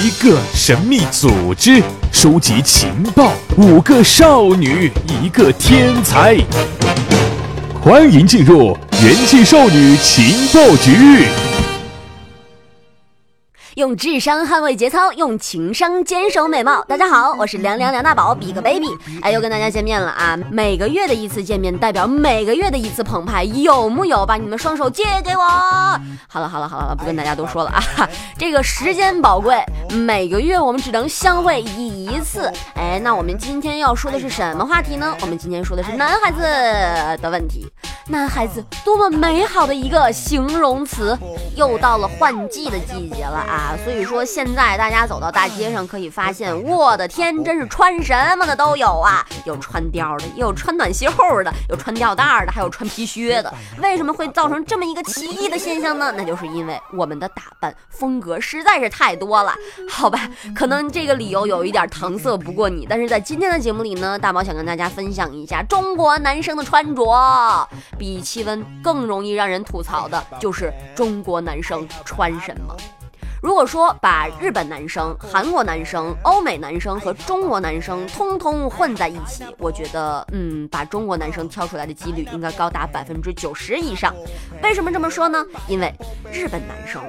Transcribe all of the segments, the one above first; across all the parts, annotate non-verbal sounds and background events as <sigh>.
一个神秘组织收集情报，五个少女，一个天才。欢迎进入元气少女情报局。用智商捍卫节操，用情商坚守美貌。大家好，我是凉凉梁大宝比个 Baby。哎，又跟大家见面了啊！每个月的一次见面，代表每个月的一次澎湃，有木有？把你们双手借给我。好了好了好了，不跟大家多说了啊！这个时间宝贵，每个月我们只能相会一次。哎，那我们今天要说的是什么话题呢？我们今天说的是男孩子的问题。男孩子多么美好的一个形容词！又到了换季的季节了啊，所以说现在大家走到大街上可以发现，我的天，真是穿什么的都有啊，有穿貂的，有穿短袖的，有穿吊带的，还有穿皮靴的。为什么会造成这么一个奇异的现象呢？那就是因为我们的打扮风格实在是太多了。好吧，可能这个理由有一点搪塞不过你，但是在今天的节目里呢，大宝想跟大家分享一下中国男生的穿着。比气温更容易让人吐槽的 <laughs> 就是中国男生穿什么。如果说把日本男生、韩国男生、欧美男生和中国男生通通混在一起，我觉得，嗯，把中国男生挑出来的几率应该高达百分之九十以上。为什么这么说呢？因为日本男生。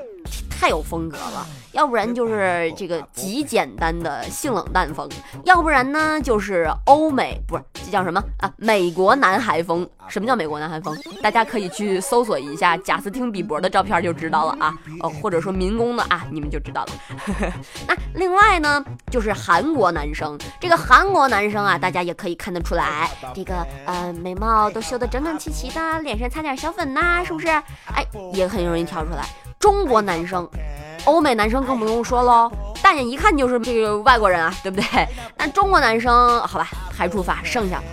太有风格了，要不然就是这个极简单的性冷淡风，要不然呢就是欧美，不是这叫什么啊？美国男孩风。什么叫美国男韩风？大家可以去搜索一下贾斯汀比伯的照片就知道了啊，哦，或者说民工的啊，你们就知道了。<laughs> 那另外呢，就是韩国男生，这个韩国男生啊，大家也可以看得出来，这个呃眉毛都修得整整齐齐的，脸上擦点小粉呐，是不是？哎，也很容易挑出来。中国男生，欧美男生更不用说喽，大眼一看就是这个外国人啊，对不对？<laughs> 那中国男生，好吧，排除法，剩下的。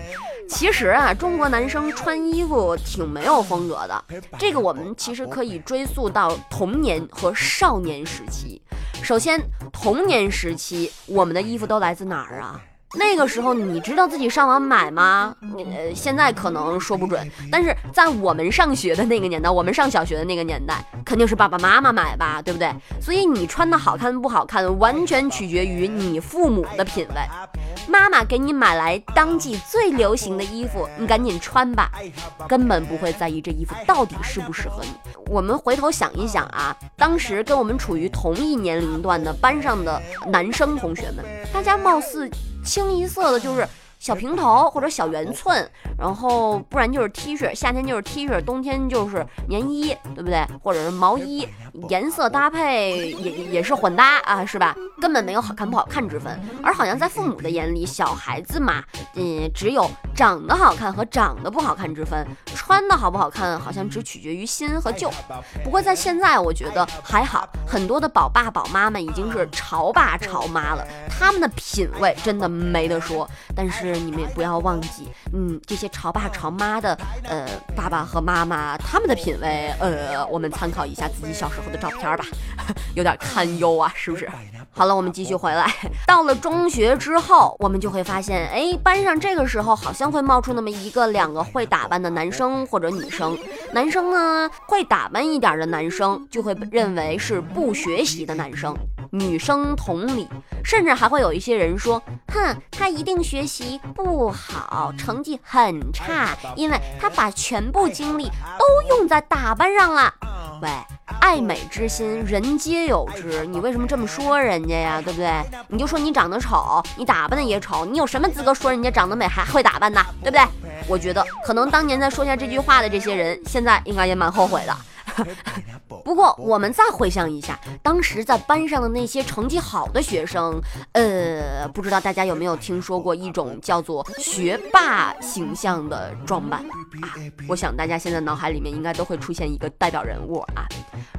其实啊，中国男生穿衣服挺没有风格的，这个我们其实可以追溯到童年和少年时期。首先，童年时期我们的衣服都来自哪儿啊？那个时候你知道自己上网买吗？呃，现在可能说不准，但是在我们上学的那个年代，我们上小学的那个年代，肯定是爸爸妈妈买吧，对不对？所以你穿的好看不好看，完全取决于你父母的品味。妈妈给你买来当季最流行的衣服，你赶紧穿吧，根本不会在意这衣服到底适不适合你。我们回头想一想啊，当时跟我们处于同一年龄段的班上的男生同学们，大家貌似。清一色的就是小平头或者小圆寸，然后不然就是 T 恤，夏天就是 T 恤，冬天就是棉衣，对不对？或者是毛衣，颜色搭配也也是混搭啊，是吧？根本没有好看不好看之分。而好像在父母的眼里，小孩子嘛，嗯，只有长得好看和长得不好看之分，穿的好不好看好像只取决于新和旧。不过在现在，我觉得还好，很多的宝爸宝妈们已经是潮爸潮妈了。他们的品味真的没得说，但是你们也不要忘记，嗯，这些潮爸潮妈的，呃，爸爸和妈妈他们的品味，呃，我们参考一下自己小时候我的照片吧，有点堪忧啊，是不是？好了，我们继续回来，到了中学之后，我们就会发现，哎，班上这个时候好像会冒出那么一个两个会打扮的男生或者女生，男生呢会打扮一点的男生就会认为是不学习的男生。女生同理，甚至还会有一些人说：“哼，他一定学习不好，成绩很差，因为他把全部精力都用在打扮上了。”喂，爱美之心，人皆有之，你为什么这么说人家呀？对不对？你就说你长得丑，你打扮的也丑，你有什么资格说人家长得美还会打扮呢？对不对？我觉得可能当年在说下这句话的这些人，现在应该也蛮后悔的。不过，我们再回想一下，当时在班上的那些成绩好的学生，呃，不知道大家有没有听说过一种叫做学霸形象的装扮啊？我想大家现在脑海里面应该都会出现一个代表人物啊。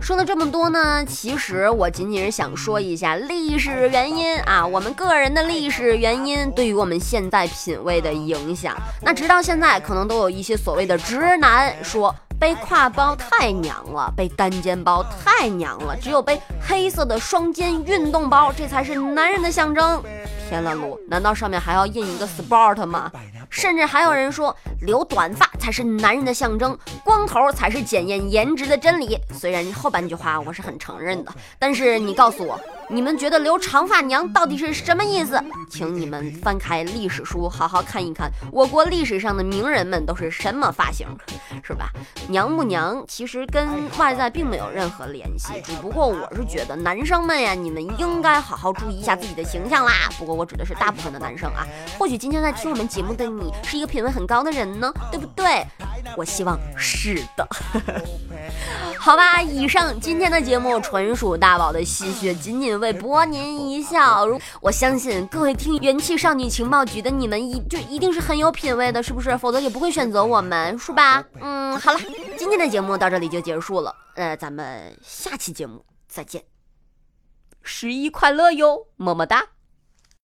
说了这么多呢，其实我仅仅是想说一下历史原因啊，我们个人的历史原因对于我们现在品味的影响。那直到现在，可能都有一些所谓的直男说。背挎包太娘了，背单肩包太娘了，只有背黑色的双肩运动包，这才是男人的象征。天了噜，难道上面还要印一个 sport 吗？甚至还有人说，留短发才是男人的象征，光头才是检验颜值的真理。虽然后半句话我是很承认的，但是你告诉我，你们觉得留长发娘到底是什么意思？请你们翻开历史书，好好看一看我国历史上的名人们都是什么发型，是吧？娘不娘，其实跟外在并没有任何联系。只不过我是觉得男生们呀，你们应该好好注意一下自己的形象啦。不过我指的是大部分的男生啊，或许今天在听我们节目的你是一个品味很高的人呢，对不对？我希望是的。<laughs> 好吧，以上今天的节目纯属大宝的戏谑，仅仅为博您一笑。如我相信各位听元气少女情报局的你们一就一定是很有品味的，是不是？否则也不会选择我们，是吧？嗯，好了，今天的节目到这里就结束了。呃，咱们下期节目再见，十一快乐哟，么么哒。